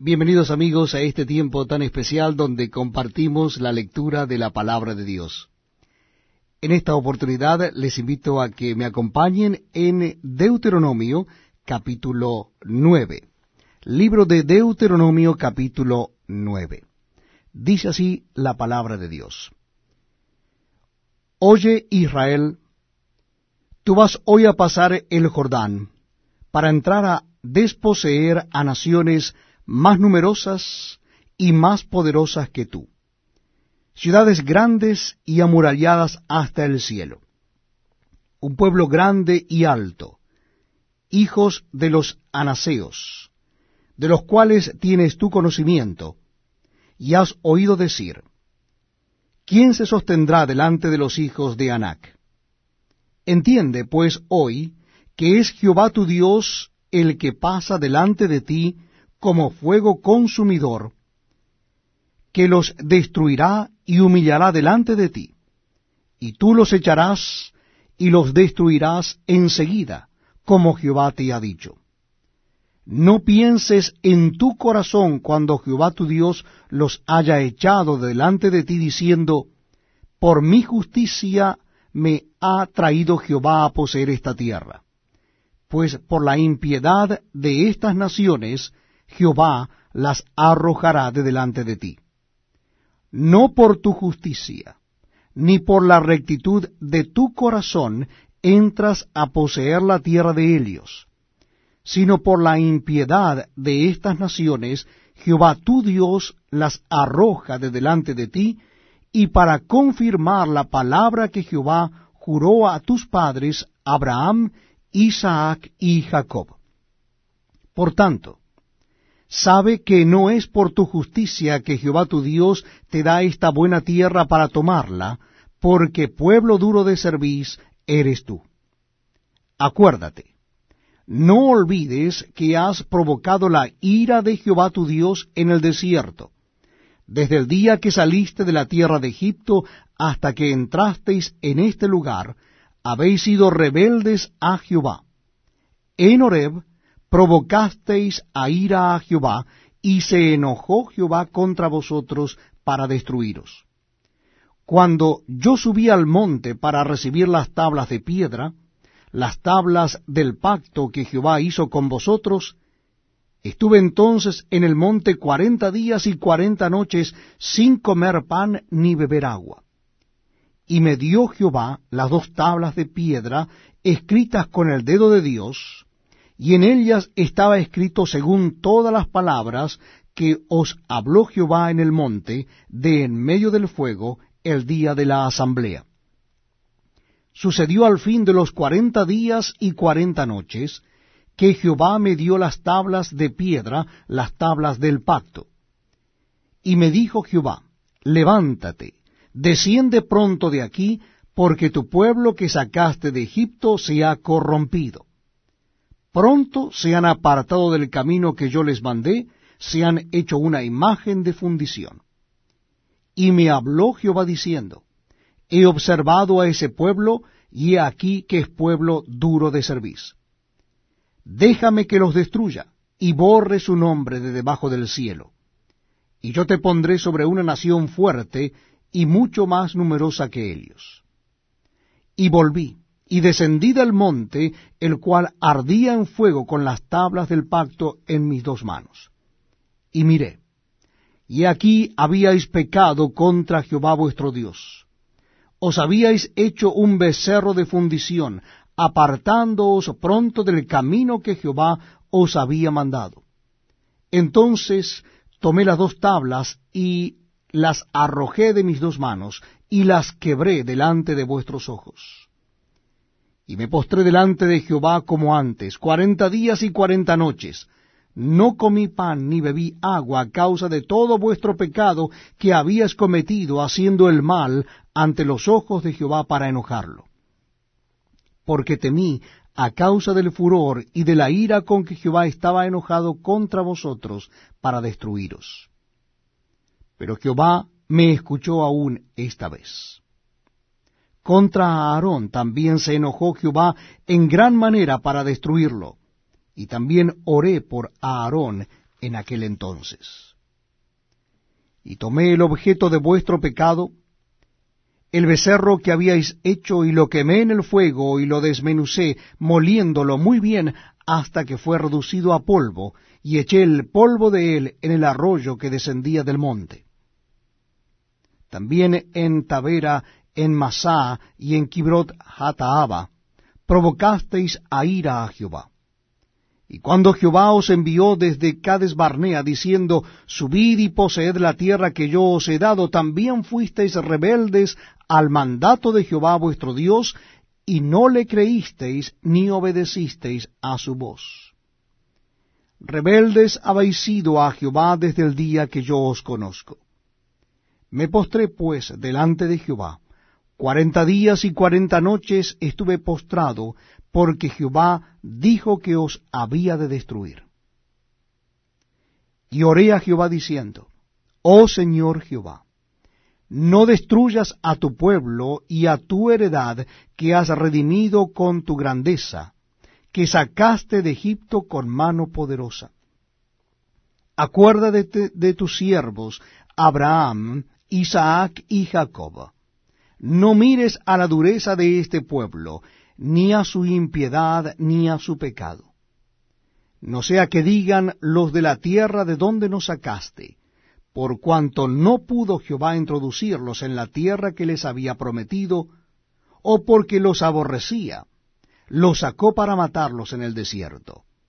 Bienvenidos amigos a este tiempo tan especial donde compartimos la lectura de la palabra de Dios. En esta oportunidad les invito a que me acompañen en Deuteronomio capítulo 9. Libro de Deuteronomio capítulo 9. Dice así la palabra de Dios. Oye Israel, tú vas hoy a pasar el Jordán para entrar a desposeer a naciones más numerosas y más poderosas que tú, ciudades grandes y amuralladas hasta el cielo, un pueblo grande y alto, hijos de los anaseos, de los cuales tienes tu conocimiento, y has oído decir, ¿quién se sostendrá delante de los hijos de Anac? Entiende, pues, hoy, que es Jehová tu Dios el que pasa delante de ti como fuego consumidor, que los destruirá y humillará delante de ti, y tú los echarás y los destruirás enseguida, como Jehová te ha dicho. No pienses en tu corazón cuando Jehová tu Dios los haya echado delante de ti, diciendo, por mi justicia me ha traído Jehová a poseer esta tierra. Pues por la impiedad de estas naciones Jehová las arrojará de delante de ti. No por tu justicia, ni por la rectitud de tu corazón entras a poseer la tierra de ellos, sino por la impiedad de estas naciones, Jehová tu Dios las arroja de delante de ti, y para confirmar la palabra que Jehová juró a tus padres, Abraham, Isaac y Jacob. Por tanto, sabe que no es por tu justicia que Jehová tu Dios te da esta buena tierra para tomarla, porque pueblo duro de cerviz eres tú. Acuérdate, no olvides que has provocado la ira de Jehová tu Dios en el desierto, desde el día que saliste de la tierra de Egipto hasta que entrasteis en este lugar, habéis sido rebeldes a Jehová. En provocasteis a ira a Jehová, y se enojó Jehová contra vosotros para destruiros. Cuando yo subí al monte para recibir las tablas de piedra, las tablas del pacto que Jehová hizo con vosotros, estuve entonces en el monte cuarenta días y cuarenta noches sin comer pan ni beber agua. Y me dio Jehová las dos tablas de piedra escritas con el dedo de Dios, y en ellas estaba escrito según todas las palabras que os habló Jehová en el monte de en medio del fuego el día de la asamblea. Sucedió al fin de los cuarenta días y cuarenta noches, que Jehová me dio las tablas de piedra, las tablas del pacto. Y me dijo Jehová, levántate, desciende pronto de aquí, porque tu pueblo que sacaste de Egipto se ha corrompido pronto se han apartado del camino que yo les mandé, se han hecho una imagen de fundición. Y me habló Jehová diciendo, He observado a ese pueblo, y he aquí que es pueblo duro de servicio. Déjame que los destruya, y borre su nombre de debajo del cielo. Y yo te pondré sobre una nación fuerte, y mucho más numerosa que ellos. Y volví, y descendí del monte, el cual ardía en fuego con las tablas del pacto en mis dos manos. Y miré, y aquí habíais pecado contra Jehová vuestro Dios. Os habíais hecho un becerro de fundición, apartándoos pronto del camino que Jehová os había mandado. Entonces tomé las dos tablas y las arrojé de mis dos manos, y las quebré delante de vuestros ojos y me postré delante de Jehová como antes, cuarenta días y cuarenta noches. No comí pan ni bebí agua a causa de todo vuestro pecado que habías cometido haciendo el mal ante los ojos de Jehová para enojarlo. Porque temí a causa del furor y de la ira con que Jehová estaba enojado contra vosotros para destruiros. Pero Jehová me escuchó aún esta vez. Contra Aarón también se enojó Jehová en gran manera para destruirlo. Y también oré por Aarón en aquel entonces. Y tomé el objeto de vuestro pecado, el becerro que habíais hecho, y lo quemé en el fuego, y lo desmenucé, moliéndolo muy bien hasta que fue reducido a polvo, y eché el polvo de él en el arroyo que descendía del monte. También en Tavera, en Masá y en Kibrot Hataaba, provocasteis a ira a Jehová. Y cuando Jehová os envió desde Cades Barnea, diciendo, Subid y poseed la tierra que yo os he dado, también fuisteis rebeldes al mandato de Jehová vuestro Dios, y no le creísteis ni obedecisteis a su voz. Rebeldes habéis sido a Jehová desde el día que yo os conozco. Me postré pues delante de Jehová. Cuarenta días y cuarenta noches estuve postrado, porque Jehová dijo que os había de destruir. Y oré a Jehová diciendo, Oh Señor Jehová, no destruyas a tu pueblo y a tu heredad que has redimido con tu grandeza, que sacaste de Egipto con mano poderosa. Acuérdate de tus siervos, Abraham, Isaac y Jacob. No mires a la dureza de este pueblo, ni a su impiedad, ni a su pecado. No sea que digan los de la tierra de donde nos sacaste, por cuanto no pudo Jehová introducirlos en la tierra que les había prometido, o porque los aborrecía, los sacó para matarlos en el desierto.